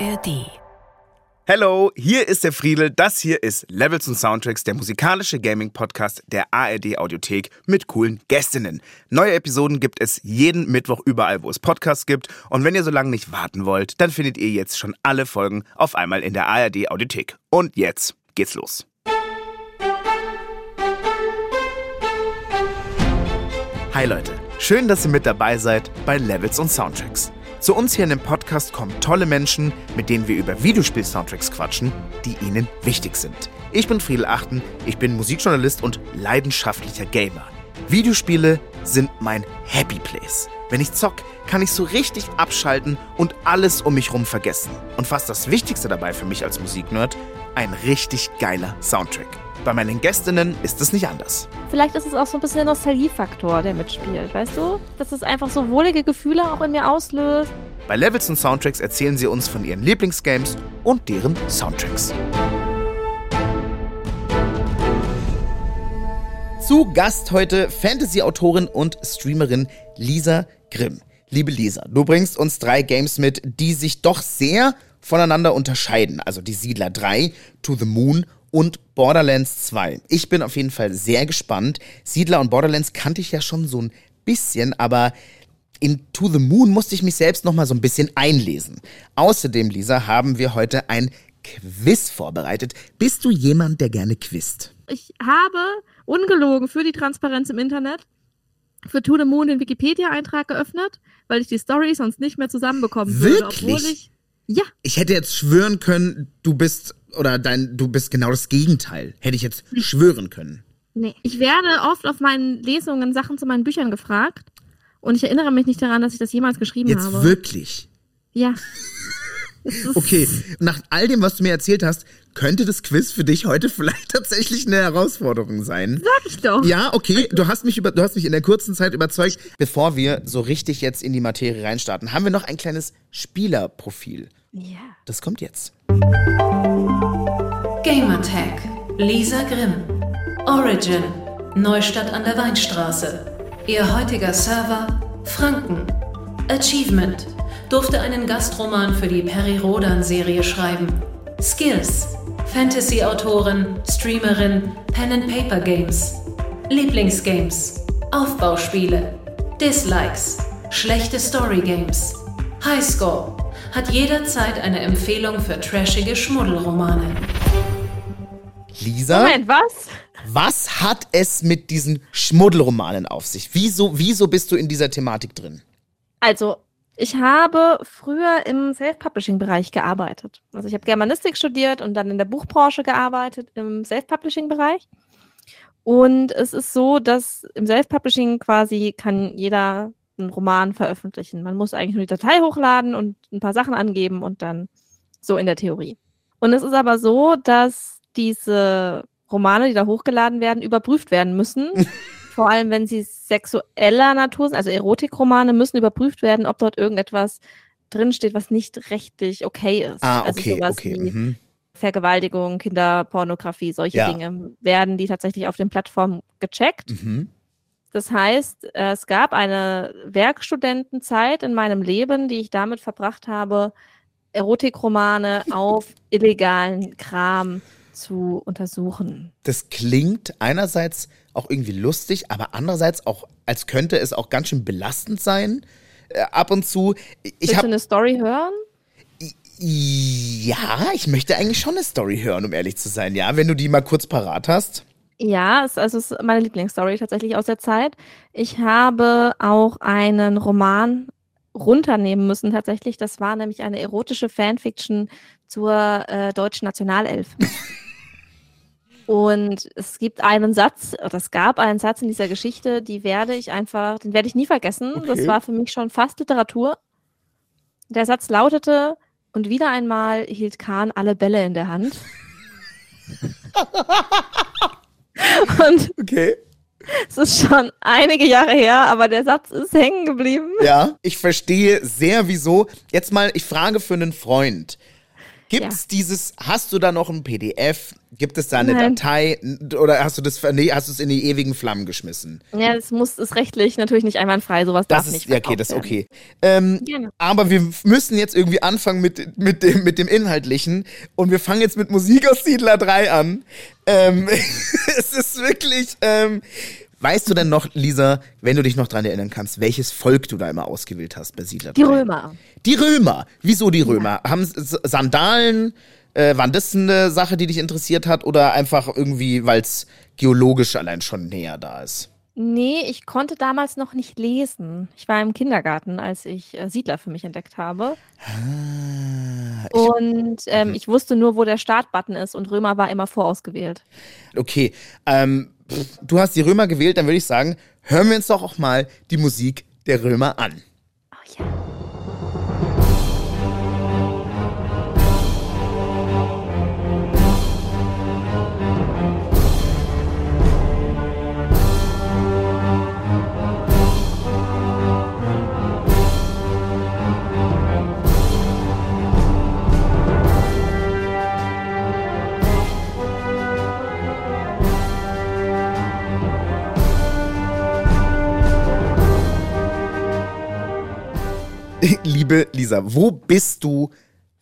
ARD. Hello, hier ist der Friedel. Das hier ist Levels und Soundtracks, der musikalische Gaming-Podcast der ARD Audiothek mit coolen Gästinnen. Neue Episoden gibt es jeden Mittwoch überall, wo es Podcasts gibt. Und wenn ihr so lange nicht warten wollt, dann findet ihr jetzt schon alle Folgen auf einmal in der ARD Audiothek. Und jetzt geht's los. Hi Leute, schön, dass ihr mit dabei seid bei Levels und Soundtracks. Zu uns hier in dem Podcast kommen tolle Menschen, mit denen wir über Videospiel-Soundtracks quatschen, die ihnen wichtig sind. Ich bin Friedel Achten, ich bin Musikjournalist und leidenschaftlicher Gamer. Videospiele sind mein Happy Place. Wenn ich zock, kann ich so richtig abschalten und alles um mich rum vergessen. Und fast das Wichtigste dabei für mich als Musiknerd, ein richtig geiler Soundtrack. Bei meinen Gästinnen ist es nicht anders. Vielleicht ist es auch so ein bisschen der Nostalgiefaktor, der mitspielt, weißt du? Dass es einfach so wohlige Gefühle auch in mir auslöst. Bei Levels und Soundtracks erzählen sie uns von ihren Lieblingsgames und deren Soundtracks. Zu Gast heute Fantasy-Autorin und Streamerin Lisa Grimm. Liebe Lisa, du bringst uns drei Games mit, die sich doch sehr voneinander unterscheiden. Also die Siedler 3, To the Moon und Borderlands 2. Ich bin auf jeden Fall sehr gespannt. Siedler und Borderlands kannte ich ja schon so ein bisschen, aber in To the Moon musste ich mich selbst noch mal so ein bisschen einlesen. Außerdem, Lisa, haben wir heute ein Quiz vorbereitet. Bist du jemand, der gerne quizt? Ich habe ungelogen für die Transparenz im Internet für To the Moon den Wikipedia-Eintrag geöffnet, weil ich die Story sonst nicht mehr zusammenbekommen würde. Wirklich? Obwohl ich. Ja, Ich hätte jetzt schwören können, du bist oder dein du bist genau das Gegenteil. Hätte ich jetzt schwören können. nee. Ich werde oft auf meinen Lesungen Sachen zu meinen Büchern gefragt. Und ich erinnere mich nicht daran, dass ich das jemals geschrieben Jetzt habe. wirklich. Ja. Okay, nach all dem, was du mir erzählt hast, könnte das Quiz für dich heute vielleicht tatsächlich eine Herausforderung sein. Sag ich doch. Ja, okay, du hast mich über, du hast mich in der kurzen Zeit überzeugt. Bevor wir so richtig jetzt in die Materie reinstarten, haben wir noch ein kleines Spielerprofil. Ja. Das kommt jetzt. Gamertag. Lisa Grimm. Origin. Neustadt an der Weinstraße. Ihr heutiger Server. Franken. Achievement. Durfte einen Gastroman für die Peri Rodan-Serie schreiben. Skills. Fantasy-Autorin, Streamerin, Pen-and-Paper-Games. Lieblingsgames. Aufbauspiele. Dislikes. Schlechte Story-Games. Highscore. Hat jederzeit eine Empfehlung für trashige Schmuddelromane. Lisa, Moment, was? was hat es mit diesen Schmuddelromanen auf sich? Wieso, wieso bist du in dieser Thematik drin? Also, ich habe früher im Self-Publishing-Bereich gearbeitet. Also ich habe Germanistik studiert und dann in der Buchbranche gearbeitet im Self-Publishing-Bereich. Und es ist so, dass im Self-Publishing quasi kann jeder einen Roman veröffentlichen. Man muss eigentlich nur die Datei hochladen und ein paar Sachen angeben und dann so in der Theorie. Und es ist aber so, dass diese Romane, die da hochgeladen werden, überprüft werden müssen. Vor allem, wenn sie sexueller Natur sind, also Erotikromane müssen überprüft werden, ob dort irgendetwas drinsteht, was nicht rechtlich okay ist. Ah, also okay, sowas okay. wie Mhm. Vergewaltigung, Kinderpornografie, solche Ja. Dinge werden die tatsächlich auf den Plattformen gecheckt. Mhm. Das heißt, äh, es gab eine Werkstudentenzeit in meinem Leben, die ich damit verbracht habe, Erotikromane auf illegalen Kram zu untersuchen. Das klingt einerseits auch irgendwie lustig, aber andererseits auch, als könnte es auch ganz schön belastend sein. Äh, ab und zu. Ich Willst du eine Story hören? ja, ich möchte eigentlich schon eine Story hören, um ehrlich zu sein. Ja, wenn du die mal kurz parat hast. Ja, es, also es ist meine Lieblingsstory tatsächlich aus der Zeit. Ich habe auch einen Roman runternehmen müssen tatsächlich. Das war nämlich eine erotische Fanfiction zur äh, deutschen Nationalelf. Und es gibt einen Satz, oder es gab einen Satz in dieser Geschichte, die werde ich einfach, den werde ich nie vergessen. Das Okay. war für mich schon fast Literatur. Der Satz lautete, und wieder einmal hielt Kahn alle Bälle in der Hand. und Okay. es ist schon einige Jahre her, aber der Satz ist hängen geblieben. Ja, ich verstehe sehr, wieso. Jetzt mal, ich frage für einen Freund. Gibt's dieses, hast du da noch ein PDF? Gibt es da eine Nein. Datei? Oder hast du das, nee, hast du es in die ewigen Flammen geschmissen? Ja, das muss, ist rechtlich natürlich nicht einwandfrei, sowas Das darf ist, nicht ja, okay, das ist okay. Ähm, Gerne. aber wir müssen jetzt irgendwie anfangen mit, mit, dem, mit dem Inhaltlichen. Und wir fangen jetzt mit Musik aus Siedler 3 an. Ähm, es ist wirklich, ähm, weißt du denn noch, Lisa, wenn du dich noch dran erinnern kannst, welches Volk du da immer ausgewählt hast bei Siedler 3? Die Römer. Die Römer. Wieso die Römer? Haben S- Sandalen, äh, waren das eine Sache, die dich interessiert hat? Oder einfach irgendwie, weil es geologisch allein schon näher da ist? Nee, ich konnte damals noch nicht lesen. Ich war im Kindergarten, als ich äh, Siedler für mich entdeckt habe. Ah, ich, Und ähm, ich wusste nur, wo der Startbutton ist und Römer war immer vorausgewählt. okay, ähm, du hast die Römer gewählt, dann würde ich sagen, hören wir uns doch auch mal die Musik der Römer an. Oh ja. Liebe Lisa, wo bist du,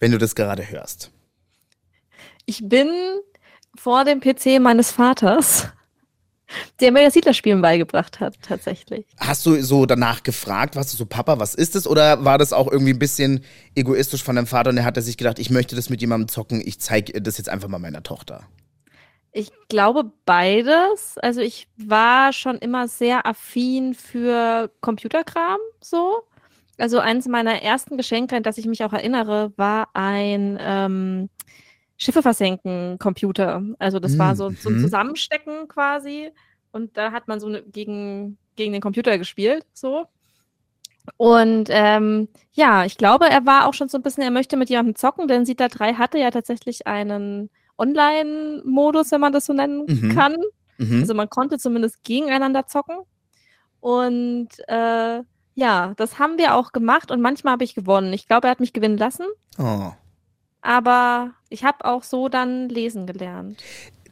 wenn du das gerade hörst? Ich bin vor dem PC meines Vaters, der mir das Siedlerspielen beigebracht hat, tatsächlich. Hast du so danach gefragt, was du so, Papa, was ist es? Oder war das auch irgendwie ein bisschen egoistisch von deinem Vater und er hat sich gedacht, ich möchte das mit jemandem zocken, ich zeige das jetzt einfach mal meiner Tochter? Ich glaube beides. Also ich war schon immer sehr affin für Computerkram, so. Also eines meiner ersten Geschenke, an das ich mich auch erinnere, war ein ähm, Schiffe versenken Computer. Also das war so zum Mhm. Zusammenstecken quasi. Und da hat man so ne, gegen, gegen den Computer gespielt, so. Und ähm, ja, ich glaube, er war auch schon so ein bisschen, er möchte mit jemandem zocken, denn Siedler 3 hatte ja tatsächlich einen Online-Modus, wenn man das so nennen Mhm. kann. Mhm. Also man konnte zumindest gegeneinander zocken. Und äh, ja, das haben wir auch gemacht und manchmal habe ich gewonnen. Ich glaube, er hat mich gewinnen lassen, oh. aber ich habe auch so dann lesen gelernt.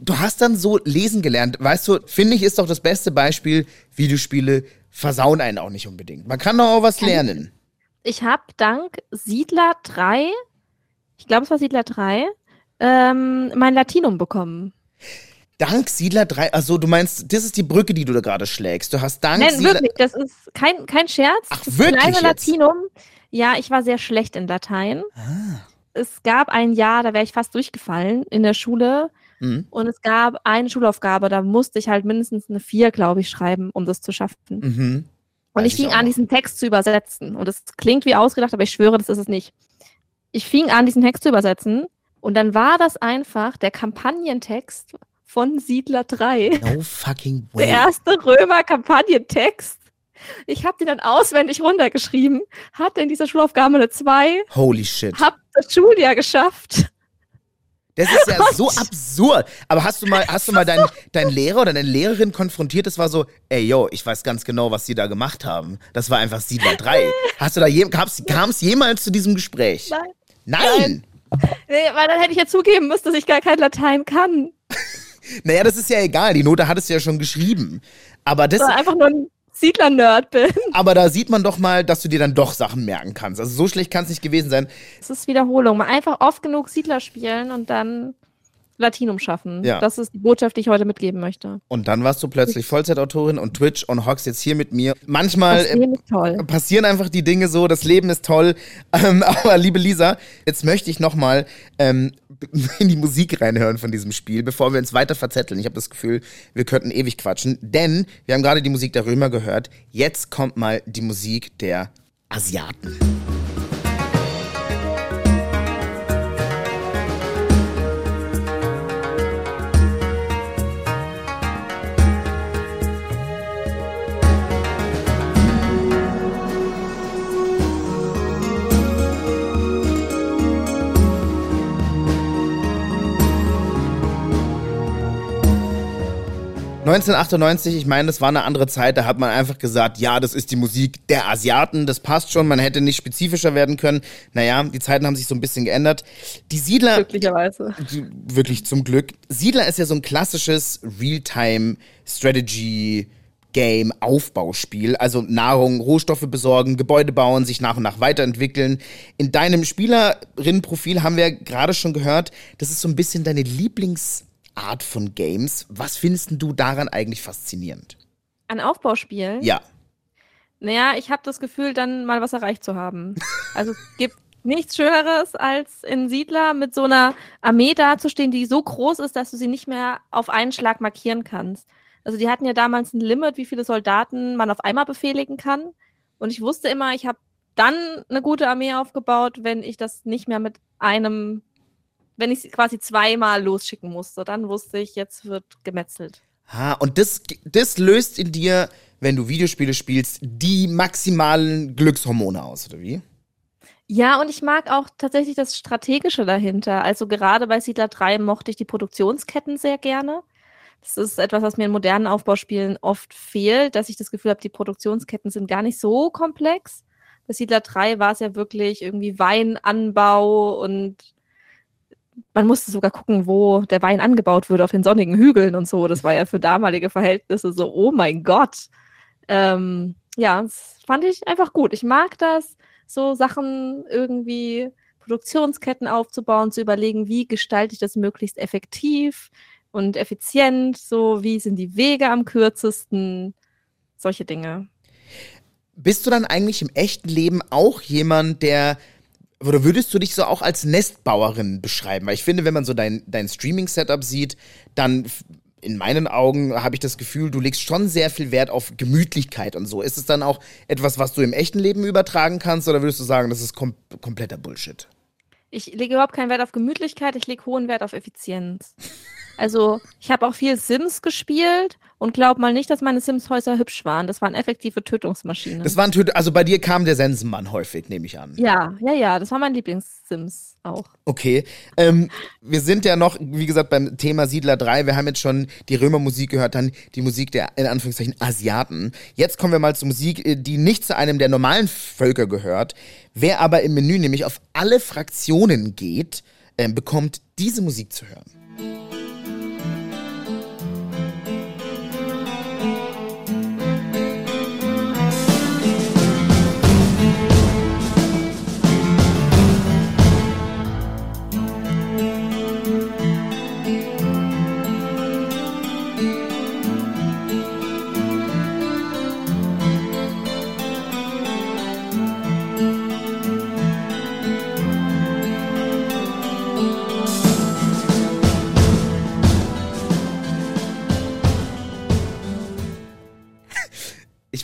Du hast dann so lesen gelernt. Weißt du, finde ich, ist doch das beste Beispiel, Videospiele versauen einen auch nicht unbedingt. Man kann doch auch was lernen. Ich habe dank Siedler 3, ich glaube, es war Siedler 3, ähm, mein Latinum bekommen. Dank Siedler 3, also du meinst, das ist die Brücke, die du da gerade schlägst. Du hast dank Nein, Siedler. wirklich, das ist kein, kein Scherz. Ach, das wirklich kleine jetzt? Latinum. Ja, ich war sehr schlecht in Latein. Ah. Es gab ein Jahr, da wäre ich fast durchgefallen in der Schule. Mhm. Und es gab eine Schulaufgabe, da musste ich halt mindestens eine 4, glaube ich, schreiben, um das zu schaffen. Mhm. Und Weiß ich fing an, diesen Text zu übersetzen. Und es klingt wie ausgedacht, aber ich schwöre, das ist es nicht. Ich fing an, diesen Text zu übersetzen. Und dann war das einfach der Kampagnentext von Siedler 3. No fucking Der way. erste Römer-Kampagnentext. Ich habe den dann auswendig runtergeschrieben, hatte in dieser Schulaufgabe eine 2, Holy shit. hab das Schuljahr geschafft. Das ist ja so absurd. Aber hast du mal, hast du mal deinen dein Lehrer oder deine Lehrerin konfrontiert? Das war so, ey, yo, ich weiß ganz genau, was die da gemacht haben. Das war einfach Siedler 3. Hast du da je, kam es jemals zu diesem Gespräch? Nein. Nein. Nee, weil dann hätte ich ja zugeben müssen, dass ich gar kein Latein kann. Naja, das ist ja egal. Die Note hattest du ja schon geschrieben. Aber das, Oder einfach nur ein Siedler-Nerd bin. aber da sieht man doch mal, dass du dir dann doch Sachen merken kannst. Also so schlecht kann es nicht gewesen sein. Es ist Wiederholung. Mal einfach oft genug Siedler spielen und dann Latinum schaffen. Ja. Das ist die Botschaft, die ich heute mitgeben möchte. Und dann warst du plötzlich Vollzeitautorin und Twitch und hockst jetzt hier mit mir. Manchmal Das äh, toll. passieren einfach die Dinge so, das Leben ist toll. Ähm, aber liebe Lisa, jetzt möchte ich nochmal ähm, in die Musik reinhören von diesem Spiel, bevor wir uns weiter verzetteln. Ich habe das Gefühl, wir könnten ewig quatschen, denn wir haben gerade die Musik der Römer gehört. Jetzt kommt mal die Musik der Asiaten. 1998, ich meine, das war eine andere Zeit, da hat man einfach gesagt, ja, das ist die Musik der Asiaten, das passt schon, man hätte nicht spezifischer werden können. Naja, die Zeiten haben sich so ein bisschen geändert. Die Siedler. Glücklicherweise. Wirklich zum Glück. Siedler ist ja so ein klassisches Realtime-Strategy- Game Aufbauspiel, also Nahrung, Rohstoffe besorgen, Gebäude bauen, sich nach und nach weiterentwickeln. In deinem Spielerinnenprofil haben wir gerade schon gehört, das ist so ein bisschen deine Lieblings Art von Games. Was findest du daran eigentlich faszinierend? An Aufbauspielen? Ja. Naja, ich habe das Gefühl, dann mal was erreicht zu haben. Also es gibt nichts Schöneres, als in Siedler mit so einer Armee dazustehen, die so groß ist, dass du sie nicht mehr auf einen Schlag markieren kannst. Also die hatten ja damals ein Limit, wie viele Soldaten man auf einmal befehligen kann. Und ich wusste immer, ich habe dann eine gute Armee aufgebaut, wenn ich das nicht mehr mit einem wenn ich sie quasi zweimal losschicken musste, dann wusste ich, jetzt wird gemetzelt. Ha, und das, das löst in dir, wenn du Videospiele spielst, die maximalen Glückshormone aus, oder wie? Ja, und ich mag auch tatsächlich das Strategische dahinter. Also gerade bei Siedler 3 mochte ich die Produktionsketten sehr gerne. Das ist etwas, was mir in modernen Aufbauspielen oft fehlt, dass ich das Gefühl habe, die Produktionsketten sind gar nicht so komplex. Bei Siedler 3 war es ja wirklich irgendwie Weinanbau und man musste sogar gucken, wo der Wein angebaut wird, auf den sonnigen Hügeln und so. Das war ja für damalige Verhältnisse so, oh mein Gott. Ähm, ja, das fand ich einfach gut. Ich mag das, so Sachen irgendwie, Produktionsketten aufzubauen, zu überlegen, wie gestalte ich das möglichst effektiv und effizient, so wie sind die Wege am kürzesten, solche Dinge. Bist du dann eigentlich im echten Leben auch jemand, der oder würdest du dich so auch als Nestbauerin beschreiben? Weil ich finde, wenn man so dein, dein Streaming-Setup sieht, dann in meinen Augen habe ich das Gefühl, du legst schon sehr viel Wert auf Gemütlichkeit und so. Ist es dann auch etwas, was du im echten Leben übertragen kannst oder würdest du sagen, das ist kom kompletter Bullshit? Ich lege überhaupt keinen Wert auf Gemütlichkeit, ich lege hohen Wert auf Effizienz. Also, ich habe auch viel Sims gespielt und glaub mal nicht, dass meine Sims-Häuser hübsch waren. Das waren effektive Tötungsmaschinen. Das waren Töt also bei dir kam der Sensenmann häufig, nehme ich an. Ja, ja, ja. Das war mein Lieblings-Sims auch. Okay. Ähm, wir sind ja noch, wie gesagt, beim Thema Siedler 3. Wir haben jetzt schon die Römermusik gehört, dann die Musik der, in Anführungszeichen, Asiaten. Jetzt kommen wir mal zur Musik, äh, die nicht zu einem der normalen Völker gehört. Wer aber im Menü nämlich auf alle Fraktionen geht, äh, bekommt diese Musik zu hören.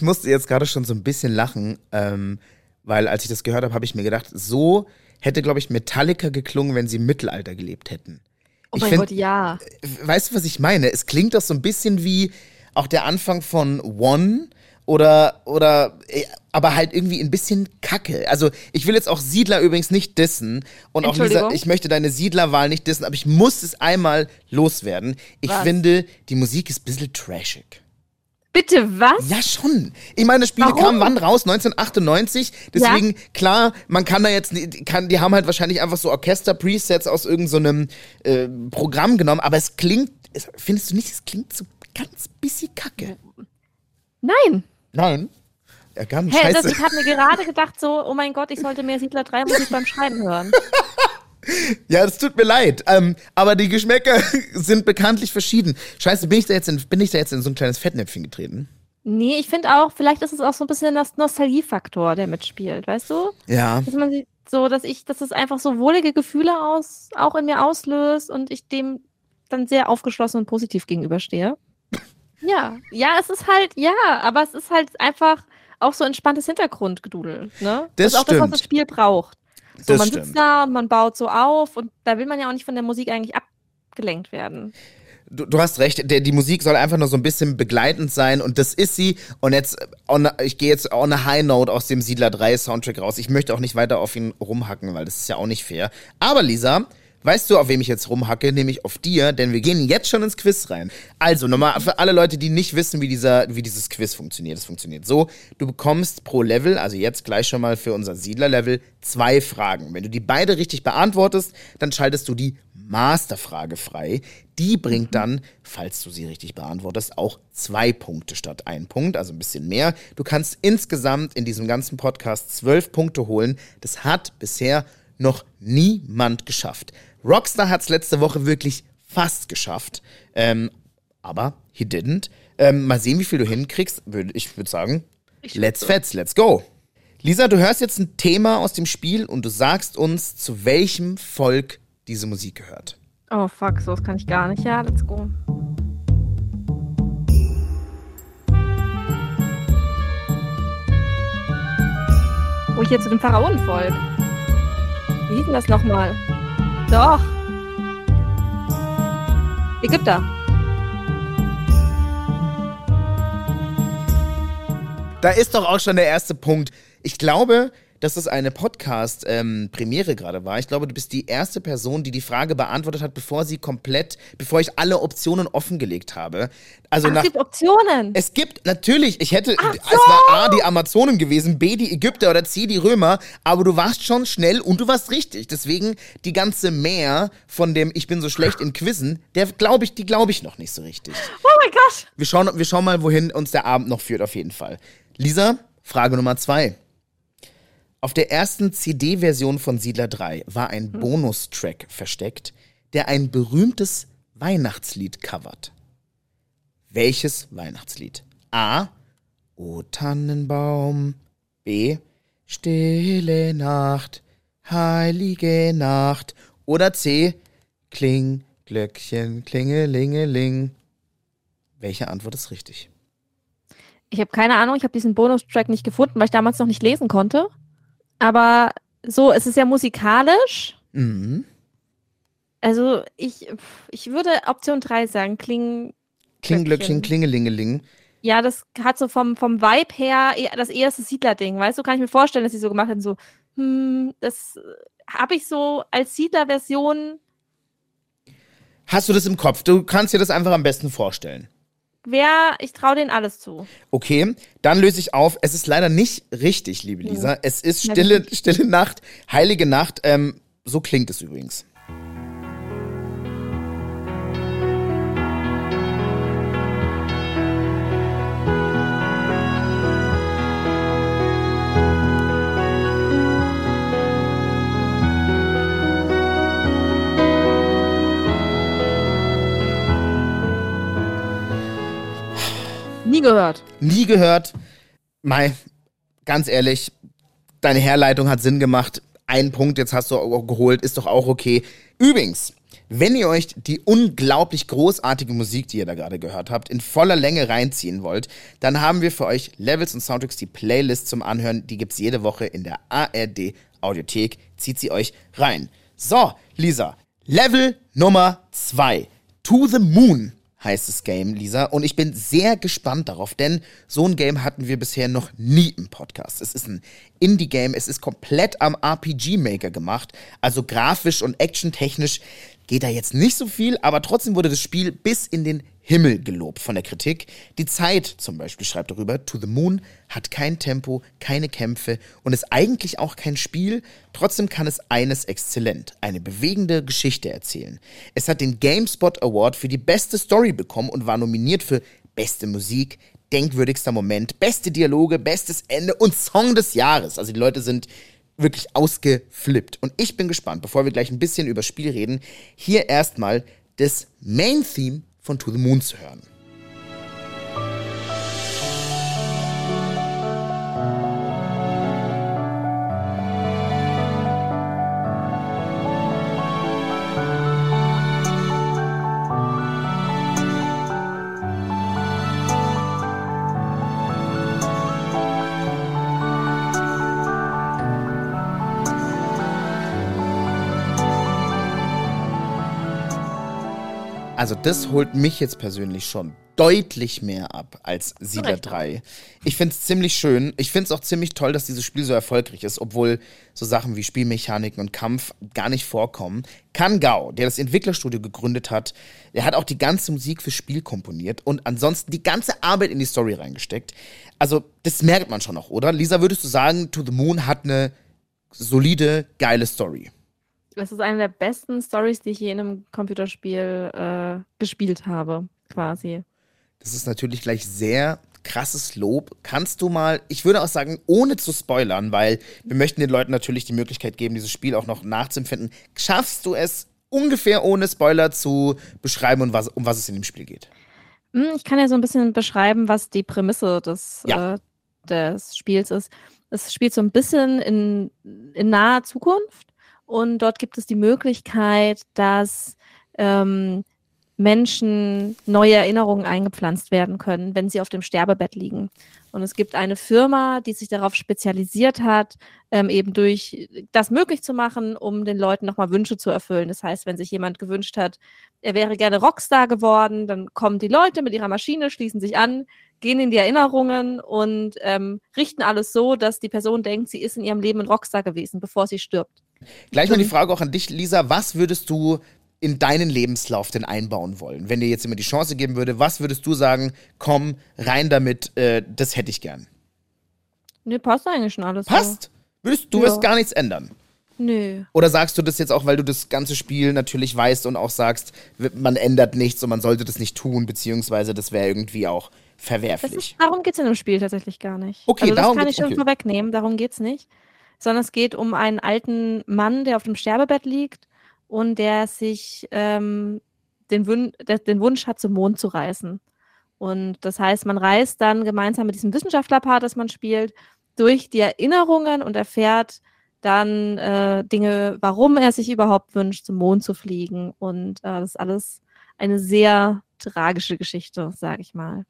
Ich musste jetzt gerade schon so ein bisschen lachen, ähm, weil als ich das gehört habe, habe ich mir gedacht, so hätte, glaube ich, Metallica geklungen, wenn sie im Mittelalter gelebt hätten. Oh ich mein find, Gott, ja. Weißt du, was ich meine? Es klingt doch so ein bisschen wie auch der Anfang von One oder, oder, äh, aber halt irgendwie ein bisschen kacke. Also, ich will jetzt auch Siedler übrigens nicht dissen und auch Lisa, ich möchte deine Siedlerwahl nicht dissen, aber ich muss es einmal loswerden. Ich was? finde, die Musik ist ein bisschen trashig. Bitte was? Ja, schon. Ich meine, das Spiel kam wann raus? 1998. Deswegen, ja? klar, man kann da jetzt, kann, die haben halt wahrscheinlich einfach so Orchester-Presets aus irgendeinem so äh, Programm genommen, aber es klingt, es, findest du nicht, es klingt so ganz bisschen kacke. Nein. Nein? Ja, ganz hey, scheiße. Das, ich habe mir gerade gedacht so, oh mein Gott, ich sollte mehr Siedler 3 Musik beim Schreiben hören. Ja, es tut mir leid, ähm, aber die Geschmäcker sind bekanntlich verschieden. Scheiße, bin ich da jetzt in, bin ich da jetzt in so ein kleines Fettnäpfchen getreten? Nee, ich finde auch, vielleicht ist es auch so ein bisschen das Nostalgiefaktor, der mitspielt, weißt du? Ja. Dass man so, dass ich, dass es einfach so wohlige Gefühle aus, auch in mir auslöst und ich dem dann sehr aufgeschlossen und positiv gegenüberstehe. ja, ja, es ist halt, ja, aber es ist halt einfach auch so entspanntes Hintergrundgedudel, ne? Das, das ist auch stimmt. das, was das Spiel braucht. So, man stimmt. sitzt da und man baut so auf und da will man ja auch nicht von der Musik eigentlich abgelenkt werden. Du, du hast recht, der, die Musik soll einfach nur so ein bisschen begleitend sein und das ist sie. Und jetzt, on, ich gehe jetzt on a high note aus dem Siedler 3 Soundtrack raus. Ich möchte auch nicht weiter auf ihn rumhacken, weil das ist ja auch nicht fair. Aber Lisa, Weißt du, auf wem ich jetzt rumhacke? Nämlich auf dir, denn wir gehen jetzt schon ins Quiz rein. Also, nochmal für alle Leute, die nicht wissen, wie, dieser, wie dieses Quiz funktioniert. Es funktioniert so, du bekommst pro Level, also jetzt gleich schon mal für unser Siedler-Level, zwei Fragen. Wenn du die beide richtig beantwortest, dann schaltest du die Masterfrage frei. Die bringt dann, falls du sie richtig beantwortest, auch zwei Punkte statt ein Punkt, also ein bisschen mehr. Du kannst insgesamt in diesem ganzen Podcast zwölf Punkte holen. Das hat bisher noch niemand geschafft. Rockstar hat es letzte Woche wirklich fast geschafft. Ähm, aber he didn't. Ähm, mal sehen, wie viel du hinkriegst. Ich würde sagen, ich let's fetz, let's go. Lisa, du hörst jetzt ein Thema aus dem Spiel und du sagst uns, zu welchem Volk diese Musik gehört. Oh fuck, so kann ich gar nicht. Ja, let's go. Oh, hier zu dem Pharaonenvolk. Wie hieß denn das nochmal? Doch. Ägypter. Da ist doch auch schon der erste Punkt. Ich glaube, dass es eine Podcast-Premiere ähm, gerade war. Ich glaube, du bist die erste Person, die die Frage beantwortet hat, bevor sie komplett, bevor ich alle Optionen offengelegt habe. Also Ach, nach, es gibt Optionen. Es gibt natürlich, ich hätte, Ach es war A, die Amazonen gewesen, B, die Ägypter oder C, die Römer, aber du warst schon schnell und du warst richtig. Deswegen die ganze Mehr von dem Ich bin so schlecht in Quizzen, der glaube ich, die glaube ich noch nicht so richtig. Oh mein Gott. Wir schauen, wir schauen mal, wohin uns der Abend noch führt, auf jeden Fall. Lisa, Frage Nummer zwei. Auf der ersten CD-Version von Siedler 3 war ein hm. Bonustrack versteckt, der ein berühmtes Weihnachtslied covert. Welches Weihnachtslied? A. O Tannenbaum. B. Stille Nacht, heilige Nacht. Oder C. Kling, Glöckchen, klingelingeling. Welche Antwort ist richtig? Ich habe keine Ahnung, ich habe diesen Bonustrack nicht gefunden, weil ich damals noch nicht lesen konnte. Aber so, es ist ja musikalisch. Mhm. Also ich, ich würde Option 3 sagen, Kling. Klinglöckchen, Klingelingeling. Ja, das hat so vom, vom Vibe her das erste Siedler-Ding, weißt du? Kann ich mir vorstellen, dass sie so gemacht haben, so, hm, das habe ich so als Siedler-Version. Hast du das im Kopf? Du kannst dir das einfach am besten vorstellen. Wer, ich traue denen alles zu. Okay, dann löse ich auf. Es ist leider nicht richtig, liebe Lisa. Es ist stille, stille Nacht, heilige Nacht. Ähm, so klingt es übrigens. Nie gehört. Nie gehört. Mai, ganz ehrlich, deine Herleitung hat Sinn gemacht. Ein Punkt, jetzt hast du auch geholt, ist doch auch okay. Übrigens, wenn ihr euch die unglaublich großartige Musik, die ihr da gerade gehört habt, in voller Länge reinziehen wollt, dann haben wir für euch Levels und Soundtracks die Playlist zum Anhören. Die gibt's jede Woche in der ARD Audiothek. Zieht sie euch rein. So, Lisa, Level Nummer zwei. To the Moon heißt das Game, Lisa. Und ich bin sehr gespannt darauf, denn so ein Game hatten wir bisher noch nie im Podcast. Es ist ein Indie-Game, es ist komplett am RPG-Maker gemacht. Also grafisch und actiontechnisch geht da jetzt nicht so viel, aber trotzdem wurde das Spiel bis in den Himmel gelobt von der Kritik. Die Zeit zum Beispiel schreibt darüber, To the Moon hat kein Tempo, keine Kämpfe und ist eigentlich auch kein Spiel. Trotzdem kann es eines exzellent, eine bewegende Geschichte erzählen. Es hat den GameSpot Award für die beste Story bekommen und war nominiert für beste Musik, denkwürdigster Moment, beste Dialoge, bestes Ende und Song des Jahres. Also die Leute sind wirklich ausgeflippt. Und ich bin gespannt, bevor wir gleich ein bisschen über Spiel reden, hier erstmal das Main-Theme von To the Moon zu hören. Also das holt mich jetzt persönlich schon deutlich mehr ab als Siedler 3. Ich finde es ziemlich schön. Ich finde es auch ziemlich toll, dass dieses Spiel so erfolgreich ist, obwohl so Sachen wie Spielmechaniken und Kampf gar nicht vorkommen. Kan Gao, der das Entwicklerstudio gegründet hat, der hat auch die ganze Musik fürs Spiel komponiert und ansonsten die ganze Arbeit in die Story reingesteckt. Also, das merkt man schon noch, oder? Lisa, würdest du sagen, To the Moon hat eine solide, geile Story? Das ist eine der besten Stories, die ich je in einem Computerspiel äh, gespielt habe, quasi. Das ist natürlich gleich sehr krasses Lob. Kannst du mal, ich würde auch sagen, ohne zu spoilern, weil wir möchten den Leuten natürlich die Möglichkeit geben, dieses Spiel auch noch nachzuempfinden. Schaffst du es ungefähr ohne Spoiler zu beschreiben, um was, um was es in dem Spiel geht? Hm, ich kann ja so ein bisschen beschreiben, was die Prämisse des, ja. äh, des Spiels ist. Es spielt so ein bisschen in, in naher Zukunft und dort gibt es die Möglichkeit, dass ähm, Menschen neue Erinnerungen eingepflanzt werden können, wenn sie auf dem Sterbebett liegen. Und es gibt eine Firma, die sich darauf spezialisiert hat, ähm, eben durch das möglich zu machen, um den Leuten nochmal Wünsche zu erfüllen. Das heißt, wenn sich jemand gewünscht hat, er wäre gerne Rockstar geworden, dann kommen die Leute mit ihrer Maschine, schließen sich an, gehen in die Erinnerungen und ähm, richten alles so, dass die Person denkt, sie ist in ihrem Leben ein Rockstar gewesen, bevor sie stirbt. Gleich mal die Frage auch an dich, Lisa. Was würdest du in deinen Lebenslauf denn einbauen wollen? Wenn dir jetzt immer die Chance geben würde, was würdest du sagen, komm, rein damit, äh, das hätte ich gern? Nee, passt eigentlich schon alles. Passt? So. Würdest, du ja. wirst gar nichts ändern? Nö. Oder sagst du das jetzt auch, weil du das ganze Spiel natürlich weißt und auch sagst, man ändert nichts und man sollte das nicht tun, beziehungsweise das wäre irgendwie auch verwerflich? Ist, darum geht es in dem Spiel tatsächlich gar nicht. Okay, also das darum kann ich schon okay. vorwegnehmen, darum geht es nicht sondern es geht um einen alten Mann, der auf dem Sterbebett liegt und der sich ähm, den, Wun der, den Wunsch hat, zum Mond zu reisen. Und das heißt, man reist dann gemeinsam mit diesem Wissenschaftlerpaar, das man spielt, durch die Erinnerungen und erfährt dann äh, Dinge, warum er sich überhaupt wünscht, zum Mond zu fliegen. Und äh, das ist alles eine sehr tragische Geschichte, sage ich mal.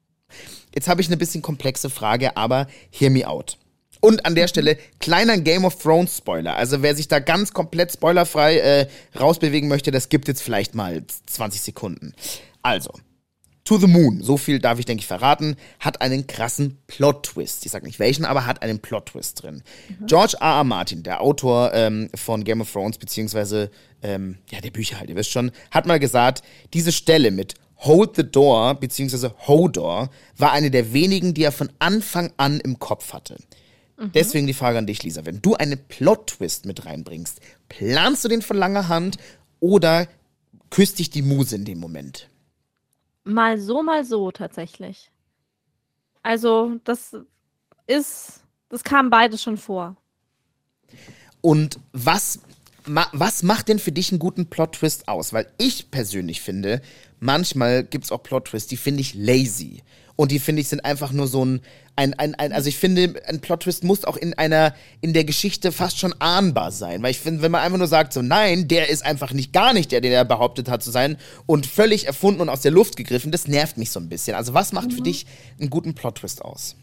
Jetzt habe ich eine bisschen komplexe Frage, aber hear me out. Und an der Stelle kleiner Game of Thrones Spoiler. Also wer sich da ganz komplett spoilerfrei äh, rausbewegen möchte, das gibt jetzt vielleicht mal 20 Sekunden. Also, To the Moon, so viel darf ich denke ich verraten, hat einen krassen Plot-Twist. Ich sag nicht welchen, aber hat einen Plot-Twist drin. Mhm. George R. R. Martin, der Autor ähm, von Game of Thrones, beziehungsweise ähm, ja, der Bücher halt, ihr wisst schon, hat mal gesagt, diese Stelle mit Hold the Door, beziehungsweise Hodor, war eine der wenigen, die er von Anfang an im Kopf hatte. Mhm. Deswegen die Frage an dich, Lisa. Wenn du einen Plot-Twist mit reinbringst, planst du den von langer Hand oder küsst dich die Muse in dem Moment? Mal so, mal so tatsächlich. Also, das ist, das kam beides schon vor. Und was, ma, was macht denn für dich einen guten Plot-Twist aus? Weil ich persönlich finde, manchmal gibt es auch Plot-Twists, die finde ich lazy. Und die finde ich sind einfach nur so ein, ein, ein, ein, also ich finde, ein Plot-Twist muss auch in einer, in der Geschichte fast schon ahnbar sein. Weil ich finde, wenn man einfach nur sagt, so nein, der ist einfach nicht gar nicht der, den er behauptet hat zu sein und völlig erfunden und aus der Luft gegriffen, das nervt mich so ein bisschen. Also was macht mhm. für dich einen guten Plot-Twist aus?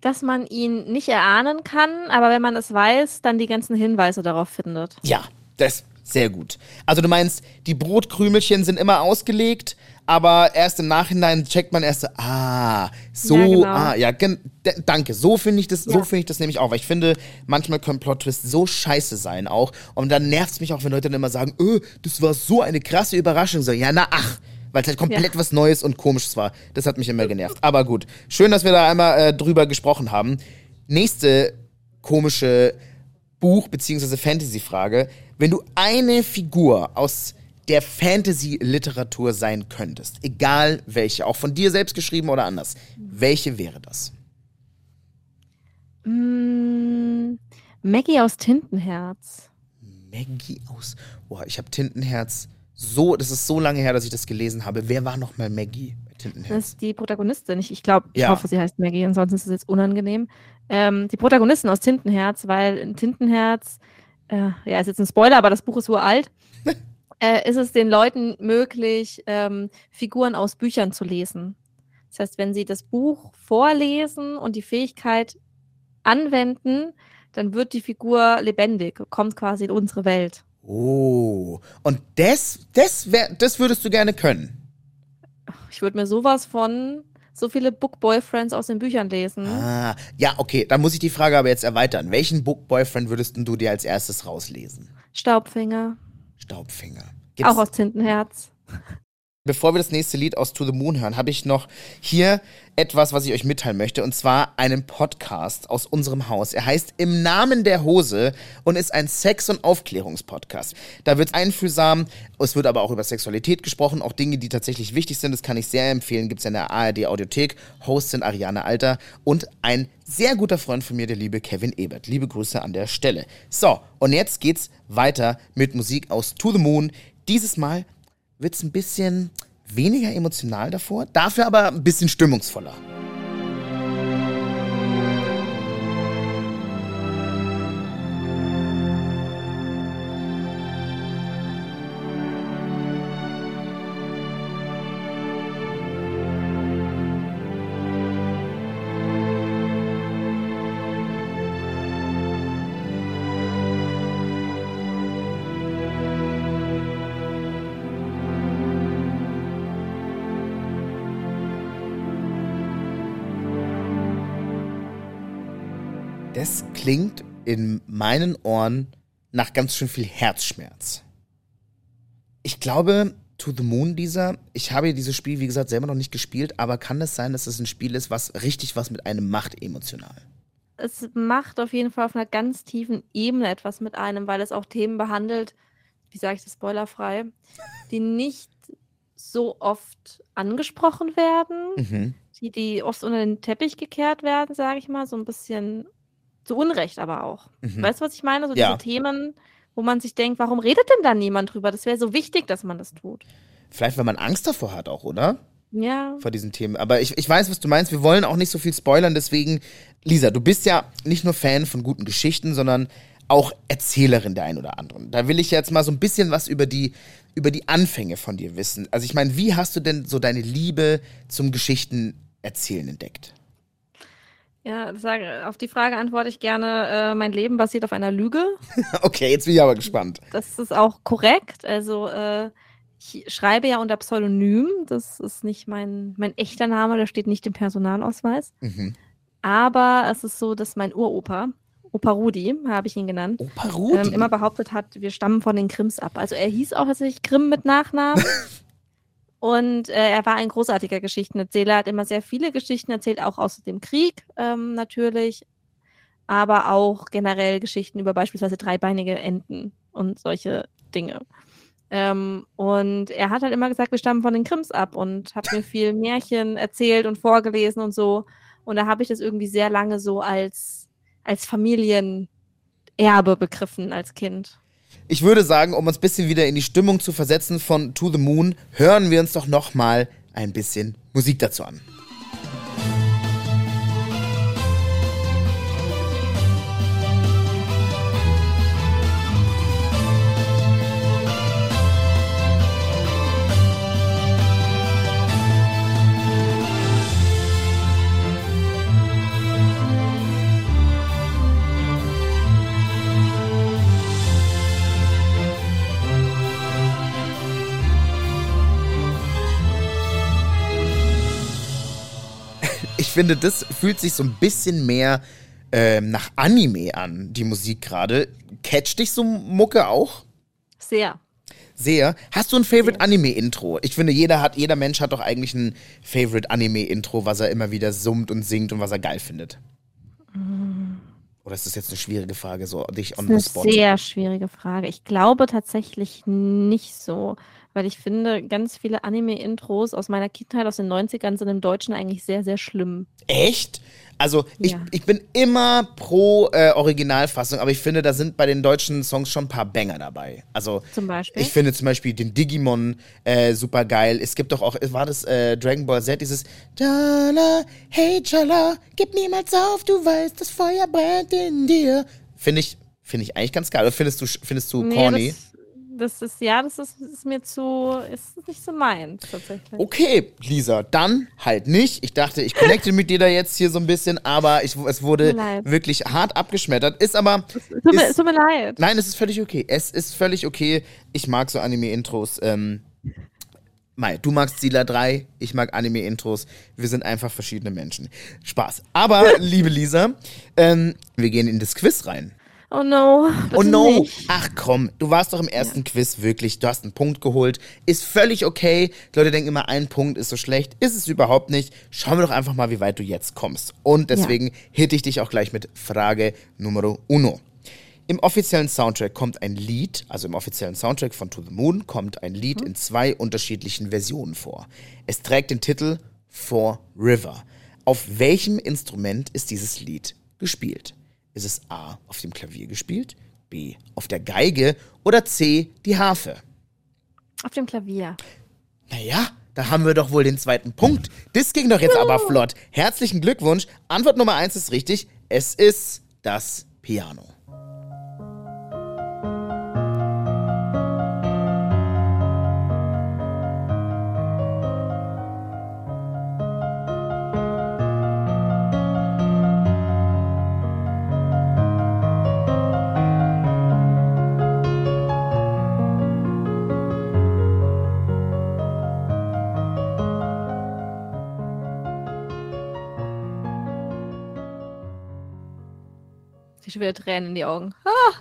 dass man ihn nicht erahnen kann, aber wenn man es weiß, dann die ganzen Hinweise darauf findet. Ja, das sehr gut. Also du meinst, die Brotkrümelchen sind immer ausgelegt, aber erst im Nachhinein checkt man erst, ah, so, ja, genau. ah, ja, danke. So finde ich das, ja. so finde ich das nämlich auch, weil ich finde, manchmal können Plot-Twists so scheiße sein auch und dann nervt es mich auch, wenn Leute dann immer sagen, öh, das war so eine krasse Überraschung. So, ja, na, ach, weil es halt komplett ja. was Neues und Komisches war. Das hat mich immer genervt. Aber gut, schön, dass wir da einmal äh, drüber gesprochen haben. Nächste komische Buch- bzw. Fantasy-Frage. Wenn du eine Figur aus der Fantasy-Literatur sein könntest, egal welche, auch von dir selbst geschrieben oder anders, welche wäre das? Mm, Maggie aus Tintenherz. Maggie aus. Boah, ich habe Tintenherz so, das ist so lange her, dass ich das gelesen habe. Wer war nochmal Maggie bei Tintenherz? Das ist die Protagonistin. Ich, ich glaube, ich ja. hoffe, sie heißt Maggie, ansonsten ist es jetzt unangenehm. Ähm, die Protagonistin aus Tintenherz, weil in Tintenherz, äh, ja, ist jetzt ein Spoiler, aber das Buch ist uralt. äh, ist es den Leuten möglich, ähm, Figuren aus Büchern zu lesen. Das heißt, wenn sie das Buch vorlesen und die Fähigkeit anwenden, dann wird die Figur lebendig, kommt quasi in unsere Welt. Oh, und das, das, wär, das würdest du gerne können? Ich würde mir sowas von so viele Book Boyfriends aus den Büchern lesen. Ah, ja, okay, dann muss ich die Frage aber jetzt erweitern. Welchen Book Boyfriend würdest du dir als erstes rauslesen? Staubfinger. Staubfinger. Auch aus Tintenherz. Bevor wir das nächste Lied aus To the Moon hören, habe ich noch hier etwas, was ich euch mitteilen möchte, und zwar einen Podcast aus unserem Haus. Er heißt Im Namen der Hose und ist ein Sex- und Aufklärungspodcast. Da wird einfühlsam, es wird aber auch über Sexualität gesprochen, auch Dinge, die tatsächlich wichtig sind. Das kann ich sehr empfehlen. Gibt es in der ARD Audiothek. Host sind Ariane Alter und ein sehr guter Freund von mir, der liebe Kevin Ebert. Liebe Grüße an der Stelle. So, und jetzt geht's weiter mit Musik aus To the Moon. Dieses Mal wird es ein bisschen weniger emotional davor, dafür aber ein bisschen stimmungsvoller. Klingt in meinen Ohren nach ganz schön viel Herzschmerz. Ich glaube, To the Moon, dieser, ich habe dieses Spiel, wie gesagt, selber noch nicht gespielt, aber kann es sein, dass es ein Spiel ist, was richtig was mit einem macht emotional? Es macht auf jeden Fall auf einer ganz tiefen Ebene etwas mit einem, weil es auch Themen behandelt, wie sage ich das spoilerfrei, die nicht so oft angesprochen werden, Mhm. die, die oft unter den Teppich gekehrt werden, sage ich mal, so ein bisschen zu Unrecht aber auch. Mhm. Weißt du, was ich meine? So Ja. diese Themen, wo man sich denkt, warum redet denn da niemand drüber? Das wäre so wichtig, dass man das tut. Vielleicht, weil man Angst davor hat auch, oder? Ja. Vor diesen Themen. Aber ich, ich weiß, was du meinst. Wir wollen auch nicht so viel spoilern. Deswegen, Lisa, du bist ja nicht nur Fan von guten Geschichten, sondern auch Erzählerin der ein oder anderen. Da will ich jetzt mal so ein bisschen was über die, über die Anfänge von dir wissen. Also ich meine, wie hast du denn so deine Liebe zum Geschichten erzählen entdeckt? Ja, sage, auf die Frage antworte ich gerne, äh, mein Leben basiert auf einer Lüge. Okay, jetzt bin ich aber gespannt. Das ist auch korrekt. Also äh, ich schreibe ja unter Pseudonym. Das ist nicht mein, mein echter Name, der steht nicht im Personalausweis. Mhm. Aber es ist so, dass mein Uropa, Opa Rudi, habe ich ihn genannt, Opa Rudi. ähm, immer behauptet hat, wir stammen von den Grimms ab. Also er hieß auch tatsächlich Grimm mit Nachnamen. Und äh, er war ein großartiger Geschichtenerzähler, hat immer sehr viele Geschichten erzählt, auch aus dem Krieg ähm, natürlich, aber auch generell Geschichten über beispielsweise dreibeinige Enten und solche Dinge. Ähm, und er hat halt immer gesagt, wir stammen von den Grimms ab und hat mir viel Märchen erzählt und vorgelesen und so. Und da habe ich das irgendwie sehr lange so als, als Familienerbe begriffen als Kind. Ich würde sagen, um uns ein bisschen wieder in die Stimmung zu versetzen von To the Moon, hören wir uns doch noch mal ein bisschen Musik dazu an. Finde, das fühlt sich so ein bisschen mehr ähm, nach Anime an, die Musik gerade. Catch dich so Mucke auch? Sehr. Sehr. Hast du ein Favorite Anime-Intro? Ich finde, jeder hat, jeder Mensch hat doch eigentlich ein Favorite Anime-Intro, was er immer wieder summt und singt und was er geil findet. Oder ist das jetzt eine schwierige Frage, so dich on Das the ist eine spot? sehr schwierige Frage. Ich glaube tatsächlich nicht so, weil ich finde, ganz viele Anime-Intros aus meiner Kindheit, aus den 90ern, sind im Deutschen eigentlich sehr, sehr schlimm. Echt? Also ich, Ja. ich bin immer pro äh, Originalfassung, aber ich finde, da sind bei den deutschen Songs schon ein paar Banger dabei. Also Zum Beispiel. ich finde zum Beispiel den Digimon äh, super geil. Es gibt doch auch, war das äh, Dragon Ball Z, dieses Chala, hey Chala, gib niemals auf, du weißt, das Feuer brennt in dir. Finde ich, finde ich eigentlich ganz geil. Oder findest du, findest du Nee, corny? Das, das ist, ja, das ist, ist mir zu, ist nicht so meins, tatsächlich. Okay, Lisa, dann halt nicht. Ich dachte, ich connecte mit dir da jetzt hier so ein bisschen, aber ich, es wurde wirklich hart abgeschmettert. Ist aber. Tut mir, ist, tut mir leid. nein, es ist völlig okay. Es ist völlig okay. Ich mag so Anime-Intros. Ähm, Mai, du magst Sila 3, ich mag Anime-Intros. Wir sind einfach verschiedene Menschen. Spaß. Aber, liebe Lisa, ähm, wir gehen in das Quiz rein. Oh no. Oh no. Nicht. Ach komm, du warst doch im ersten Quiz wirklich. Du hast einen Punkt geholt. Ist völlig okay. Die Leute denken immer, ein Punkt ist so schlecht. Ist es überhaupt nicht. Schauen wir doch einfach mal, wie weit du jetzt kommst. Und deswegen hitte ich dich auch gleich mit Frage Numero uno. Im offiziellen Soundtrack kommt ein Lied, also im offiziellen Soundtrack von To the Moon kommt ein Lied in zwei unterschiedlichen Versionen vor. Es trägt den Titel For River. Auf welchem Instrument ist dieses Lied gespielt? Ist es A auf dem Klavier gespielt, B auf der Geige oder C die Harfe? Auf dem Klavier. Naja, da haben wir doch wohl den zweiten Punkt. Das ging doch jetzt aber flott. Herzlichen Glückwunsch. Antwort Nummer eins ist richtig. Es ist das Piano. Wieder Tränen in die Augen. Ah,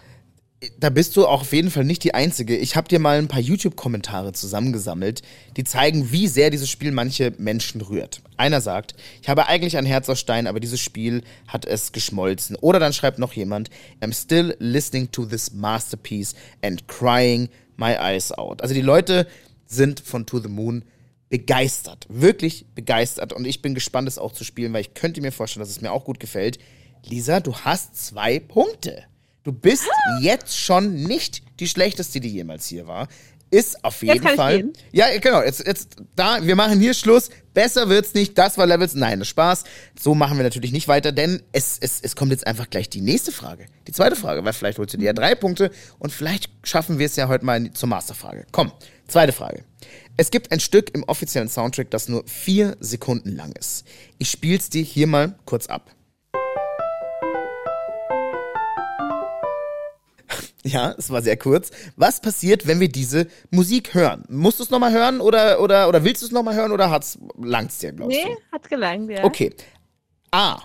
da bist du auch auf jeden Fall nicht die Einzige. Ich habe dir mal ein paar YouTube-Kommentare zusammengesammelt, die zeigen, wie sehr dieses Spiel manche Menschen rührt. Einer sagt, ich habe eigentlich ein Herz aus Stein, aber dieses Spiel hat es geschmolzen. Oder dann schreibt noch jemand, I'm still listening to this masterpiece and crying my eyes out. Also die Leute sind von To the Moon begeistert, wirklich begeistert. Und ich bin gespannt, es auch zu spielen, weil ich könnte mir vorstellen, dass es mir auch gut gefällt. Lisa, du hast zwei Punkte. Du bist jetzt schon nicht die schlechteste, die jemals hier war. Ist auf jeden ich Fall. Ja, genau. Jetzt, jetzt da, wir machen hier Schluss. Besser wird's nicht. Das war Levels. Nein, Spaß. So machen wir natürlich nicht weiter, denn es, es, es kommt jetzt einfach gleich die nächste Frage. Die zweite Frage, weil vielleicht holst du dir ja drei Punkte und vielleicht schaffen wir es ja heute mal zur Masterfrage. Komm, zweite Frage. Es gibt ein Stück im offiziellen Soundtrack, das nur vier Sekunden lang ist. Ich spiel's dir hier mal kurz ab. Ja, es war sehr kurz. Was passiert, wenn wir diese Musik hören? Musst du es nochmal hören oder, oder, oder willst du es nochmal hören oder hat's, langt's dir, glaubst nee, du? hat gelangt, ja. Okay. A.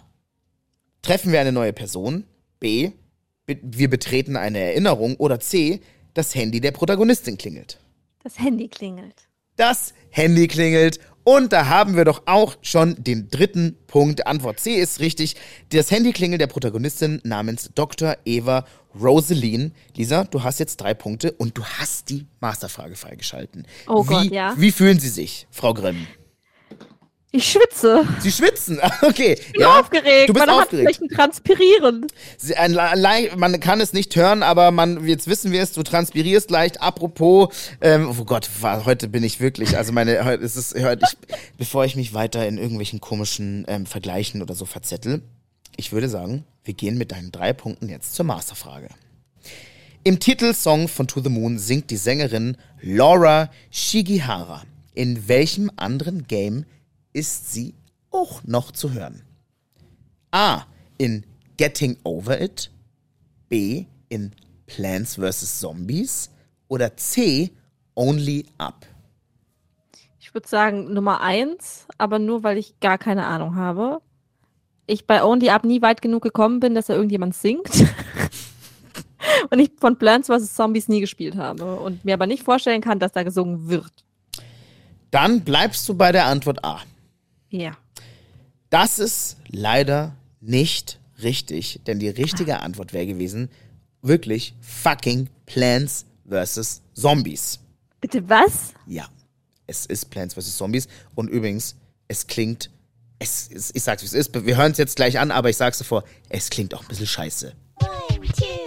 Treffen wir eine neue Person. B. Be wir betreten eine Erinnerung. Oder C. Das Handy der Protagonistin klingelt. Das Handy klingelt. Das Handy klingelt. Und da haben wir doch auch schon den dritten Punkt. Antwort C ist richtig. Das Handy klingelt der Protagonistin namens Dr. Eva Rosaline. Lisa, du hast jetzt drei Punkte und du hast die Masterfrage freigeschalten. Oh wie, Gott, ja. Wie fühlen Sie sich, Frau Grimm? Ich schwitze. Sie schwitzen. Okay. Ich bin aufgeregt. Du bist Man hat aufgeregt. ein Transpirieren. Sie- ein Man kann es nicht hören, aber man, jetzt wissen wir es, du transpirierst leicht. Apropos, ähm, oh Gott, heute bin ich wirklich, also meine, heute ist es, heute, ich, bevor ich mich weiter in irgendwelchen komischen ähm, Vergleichen oder so verzettel, ich würde sagen, wir gehen mit deinen drei Punkten jetzt zur Masterfrage. Im Titelsong von To the Moon singt die Sängerin Laura Shigihara. In welchem anderen Game ist sie auch noch zu hören? A. In Getting Over It. B. In Plants vs. Zombies. Oder C. Only Up. Ich würde sagen Nummer eins, aber nur, weil ich gar keine Ahnung habe. Ich bei Only Up nie weit genug gekommen bin, dass da irgendjemand singt. und ich von Plants vs. Zombies nie gespielt habe. Und mir aber nicht vorstellen kann, dass da gesungen wird. Dann bleibst du bei der Antwort A. Ja. Das ist leider nicht richtig, denn die richtige Antwort wäre gewesen, wirklich fucking Plants vs. Zombies. Bitte was? Ja, es ist Plants vs. Zombies. Und übrigens, es klingt, es, es, ich sag's wie es ist, wir hören es jetzt gleich an, aber ich sag's davor, es klingt auch ein bisschen scheiße. One, two,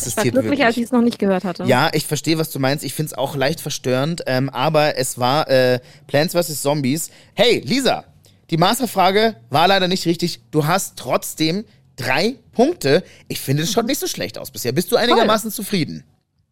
Es Ich war existiert glücklich, als ich wirklich. es noch nicht gehört hatte. Ja, ich verstehe, was du meinst. Ich find's auch leicht verstörend, ähm, aber es war äh, Plants vs. Zombies. Hey, Lisa, die Masterfrage war leider nicht richtig. Du hast trotzdem drei Punkte. Ich finde, es schaut nicht so schlecht aus bisher. Bist du einigermaßen zufrieden?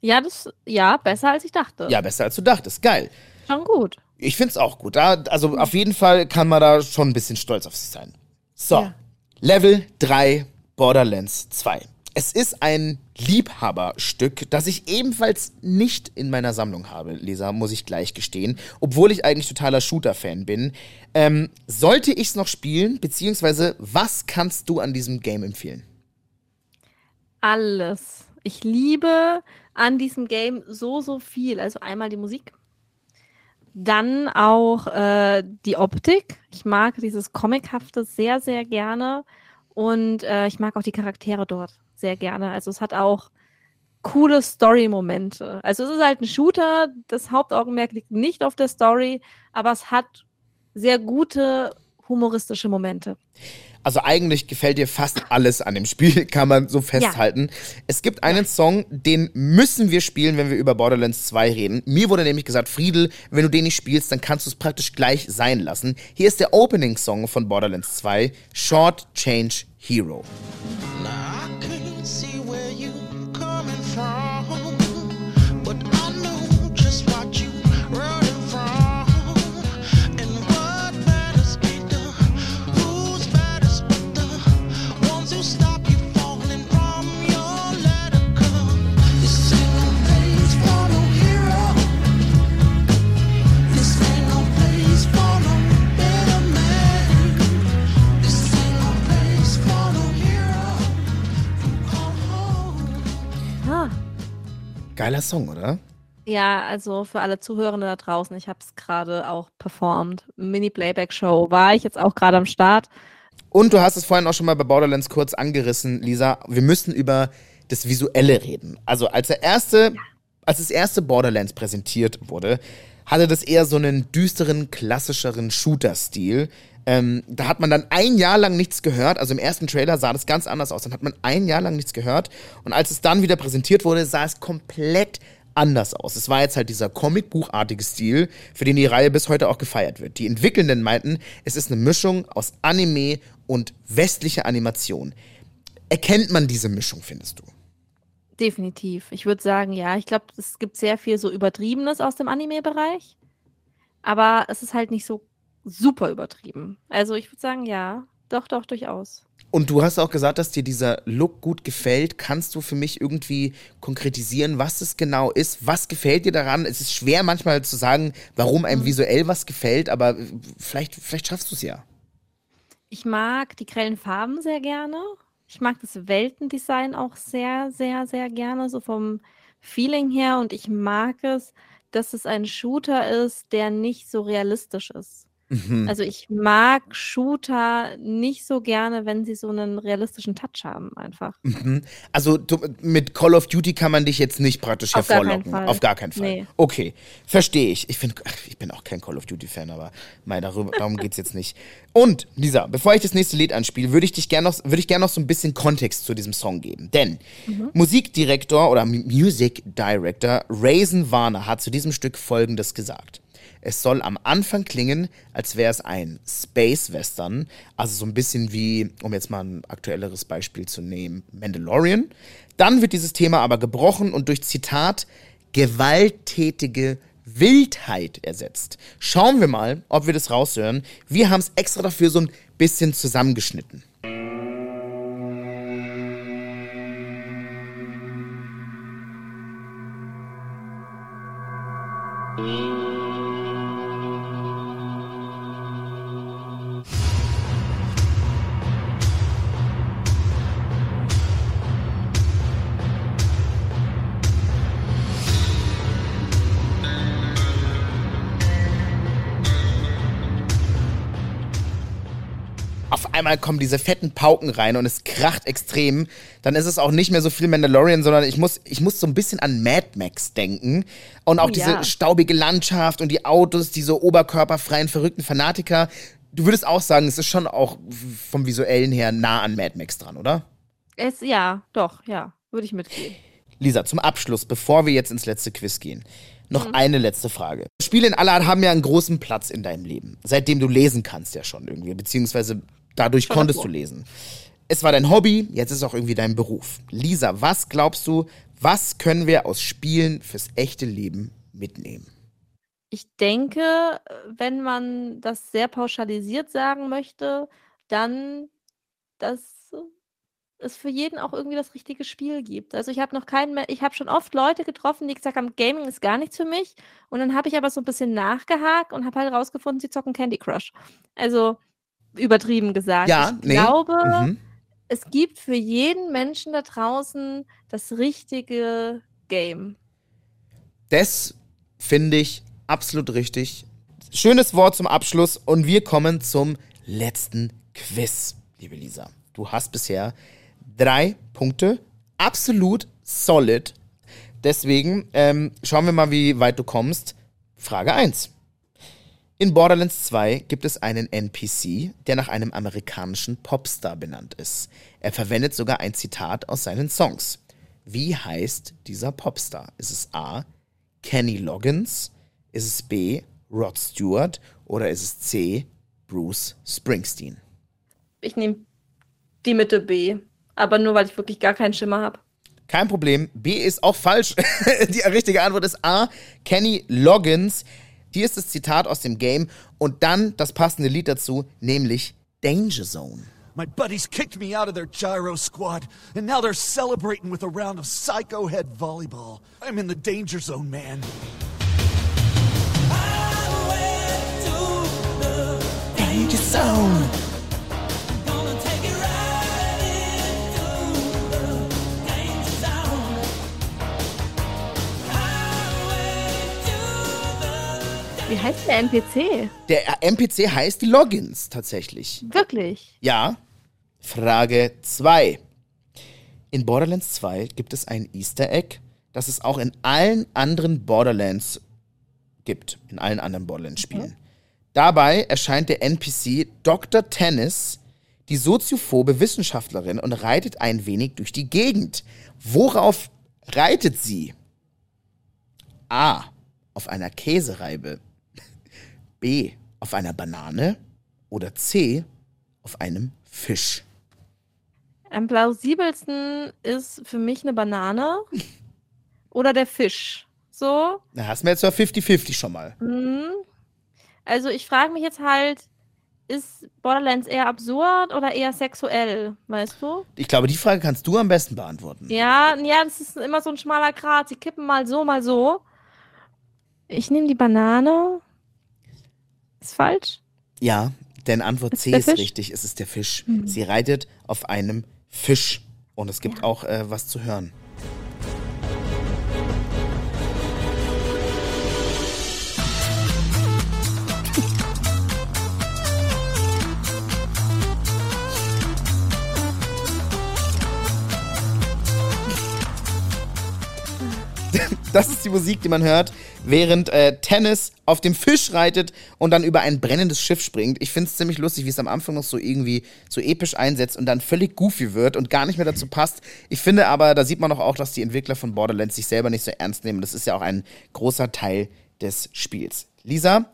Ja, das, ja, besser als ich dachte. Ja, besser als du dachtest. Geil. Schon gut. Ich find's auch gut. Da, also auf jeden Fall kann man da schon ein bisschen stolz auf sich sein. So, Ja. Level 3 Borderlands 2. Es ist ein Liebhaberstück, das ich ebenfalls nicht in meiner Sammlung habe, Leser, muss ich gleich gestehen, obwohl ich eigentlich totaler Shooter-Fan bin. Ähm, sollte ich's noch spielen, beziehungsweise was kannst du an diesem Game empfehlen? Alles. Ich liebe an diesem Game so, so viel. Also einmal die Musik, dann auch äh, die Optik. Ich mag dieses Comichafte sehr, sehr gerne. Und äh, ich mag auch die Charaktere dort sehr gerne. Also es hat auch coole Story-Momente. Also es ist halt ein Shooter. Das Hauptaugenmerk liegt nicht auf der Story, aber es hat sehr gute humoristische Momente. Also eigentlich gefällt dir fast alles an dem Spiel, kann man so festhalten. Es gibt einen Song, den müssen wir spielen, wenn wir über Borderlands 2 reden. Mir wurde nämlich gesagt, Friedel, wenn du den nicht spielst, dann kannst du es praktisch gleich sein lassen. Hier ist der Opening-Song von Borderlands 2, Short Change Hero. I Song, oder? Ja, also für alle Zuhörende da draußen, ich habe es gerade auch performt. Mini-Playback-Show war ich jetzt auch gerade am Start. Und du hast es vorhin auch schon mal bei Borderlands kurz angerissen, Lisa. Wir müssen über das Visuelle reden. Also als der erste, als das erste Borderlands präsentiert wurde, hatte das eher so einen düsteren, klassischeren Shooter-Stil. Ähm, da hat man dann ein Jahr lang nichts gehört. Also im ersten Trailer sah das ganz anders aus. Dann hat man ein Jahr lang nichts gehört. Und als es dann wieder präsentiert wurde, sah es komplett anders aus. Es war jetzt halt dieser Comicbuchartige Stil, für den die Reihe bis heute auch gefeiert wird. Die Entwickelnden meinten, es ist eine Mischung aus Anime und westlicher Animation. Erkennt man diese Mischung, findest du? Definitiv. Ich würde sagen, ja, ich glaube, es gibt sehr viel so Übertriebenes aus dem Anime-Bereich. Aber es ist halt nicht so super übertrieben. Also ich würde sagen, ja, doch, doch, durchaus. Und du hast auch gesagt, dass dir dieser Look gut gefällt. Kannst du für mich irgendwie konkretisieren, was es genau ist? Was gefällt dir daran? Es ist schwer manchmal zu sagen, warum einem visuell was gefällt, aber vielleicht, vielleicht schaffst du es ja. Ich mag die grellen Farben sehr gerne. Ich mag das Weltendesign auch sehr, sehr, sehr gerne, so vom Feeling her. Und ich mag es, dass es ein Shooter ist, der nicht so realistisch ist. Mhm. Also ich mag Shooter nicht so gerne, wenn sie so einen realistischen Touch haben, einfach. Mhm. Also du, mit Call of Duty kann man dich jetzt nicht praktisch Auf gar hervorlocken. Fall. Auf gar keinen Fall. Nee. Okay, verstehe ich. Ich, find, ach, ich bin auch kein Call of Duty-Fan, aber mei, darüber, darum geht's jetzt nicht. Und, Lisa, bevor ich das nächste Lied anspiele, würde ich dich gerne noch, würde ich gerne noch so ein bisschen Kontext zu diesem Song geben. Denn Musikdirektor oder Music Director Raisin Warner hat zu diesem Stück folgendes gesagt. Es soll am Anfang klingen, als wäre es ein Space Western, also so ein bisschen wie, um jetzt mal ein aktuelleres Beispiel zu nehmen, Mandalorian. Dann wird dieses Thema aber gebrochen und durch Zitat gewalttätige Wildheit ersetzt. Schauen wir mal, ob wir das raushören. Wir haben es extra dafür so ein bisschen zusammengeschnitten. Auf einmal kommen diese fetten Pauken rein und es kracht extrem. Dann ist es auch nicht mehr so viel Mandalorian, sondern ich muss, ich muss so ein bisschen an Mad Max denken. Und auch Oh diese ja. staubige Landschaft und die Autos, diese oberkörperfreien, verrückten Fanatiker. Du würdest auch sagen, es ist schon auch vom Visuellen her nah an Mad Max dran, oder? Es, ja, doch, ja, würde ich mitgehen. Lisa, zum Abschluss, bevor wir jetzt ins letzte Quiz gehen, noch eine letzte Frage. Spiele in aller Art haben ja einen großen Platz in deinem Leben, seitdem du lesen kannst ja schon irgendwie, beziehungsweise dadurch konntest du lesen. Es war dein Hobby, jetzt ist es auch irgendwie dein Beruf. Lisa, was glaubst du, Was können wir aus Spielen fürs echte Leben mitnehmen? Ich denke, wenn man das sehr pauschalisiert sagen möchte, dann, dass es für jeden auch irgendwie das richtige Spiel gibt. Also ich habe noch keinen mehr, ich habe schon oft Leute getroffen, die gesagt haben, Gaming ist gar nichts für mich. Und dann habe ich aber so ein bisschen nachgehakt und habe halt rausgefunden, sie zocken Candy Crush. Also übertrieben gesagt. Ja, ich nee. glaube, Mhm. es gibt für jeden Menschen da draußen das richtige Game. Das finde ich absolut richtig. Schönes Wort zum Abschluss und wir kommen zum letzten Quiz, liebe Lisa. Du hast bisher drei Punkte, absolut solid. Deswegen ähm, schauen wir mal, wie weit du kommst. Frage 1. In Borderlands 2 gibt es einen NPC, der nach einem amerikanischen Popstar benannt ist. Er verwendet sogar ein Zitat aus seinen Songs. Wie heißt dieser Popstar? Ist es A. Kenny Loggins? Ist es B. Rod Stewart? Oder ist es C. Bruce Springsteen? Ich nehme die Mitte B. Aber nur, weil ich wirklich gar keinen Schimmer habe. Kein Problem. B ist auch falsch. Die richtige Antwort ist A. Kenny Loggins. Hier ist das Zitat aus dem Game und dann das passende Lied dazu, nämlich Danger Zone. My buddies kicked me out of their gyro squad, and now they're celebrating with a round of psycho head volleyball. I'm in the danger zone, man. Danger Zone. Wie heißt der NPC? Der NPC heißt Loggins tatsächlich. Wirklich? Ja. Frage 2. In Borderlands 2 gibt es ein Easter Egg, das es auch in allen anderen Borderlands gibt. In allen anderen Borderlands-Spielen. Dabei erscheint der NPC Dr. Tennis, die soziophobe Wissenschaftlerin, und reitet ein wenig durch die Gegend. Worauf reitet sie? A. Auf einer Käsereibe. B. Auf einer Banane. Oder C. Auf einem Fisch. Am plausibelsten ist für mich eine Banane oder der Fisch. So. Da hast du jetzt ja 50-50 schon mal. Mhm. Also ich frage mich jetzt halt, ist Borderlands eher absurd oder eher sexuell, weißt du? Ich glaube, die Frage kannst du am besten beantworten. Ja, ja, das ist immer so ein schmaler Grat. Sie kippen mal so, mal so. Ich nehme die Banane. Ist falsch? Ja, denn Antwort Ist C ist Fisch? Mhm. richtig. Es ist der Fisch. Sie reitet auf einem Fisch. Und es gibt auch äh, was zu hören. Das ist die Musik, die man hört, während äh, Tennis auf dem Fisch reitet und dann über ein brennendes Schiff springt. Ich finde es ziemlich lustig, wie es am Anfang noch so irgendwie so episch einsetzt und dann völlig goofy wird und gar nicht mehr dazu passt. Ich finde aber, da sieht man doch auch, dass die Entwickler von Borderlands sich selber nicht so ernst nehmen. Das ist ja auch ein großer Teil des Spiels. Lisa,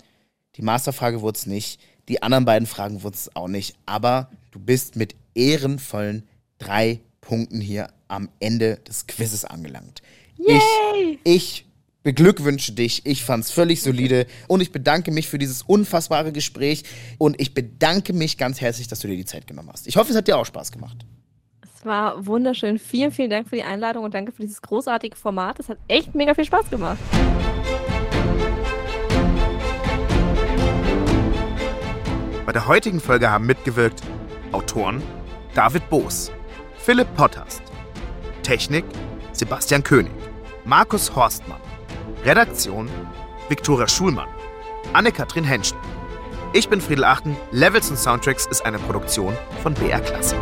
die Masterfrage wurde es nicht, die anderen beiden Fragen wurden es auch nicht, aber du bist mit ehrenvollen drei Punkten hier am Ende des Quizzes angelangt. Ich, ich beglückwünsche dich. Ich fand's völlig solide und ich bedanke mich für dieses unfassbare Gespräch und ich bedanke mich ganz herzlich, dass du dir die Zeit genommen hast. Ich hoffe, es hat dir auch Spaß gemacht. Es war wunderschön. Vielen, vielen Dank für die Einladung und danke für dieses großartige Format. Es hat echt mega viel Spaß gemacht. Bei der heutigen Folge haben mitgewirkt Autoren David Boos, Philipp Potthast, Technik Sebastian König, Markus Horstmann, Redaktion Viktoria Schulmann, Anne-Kathrin Henschen. Ich bin Friedel Achten. Levels und Soundtracks ist eine Produktion von BR Classic.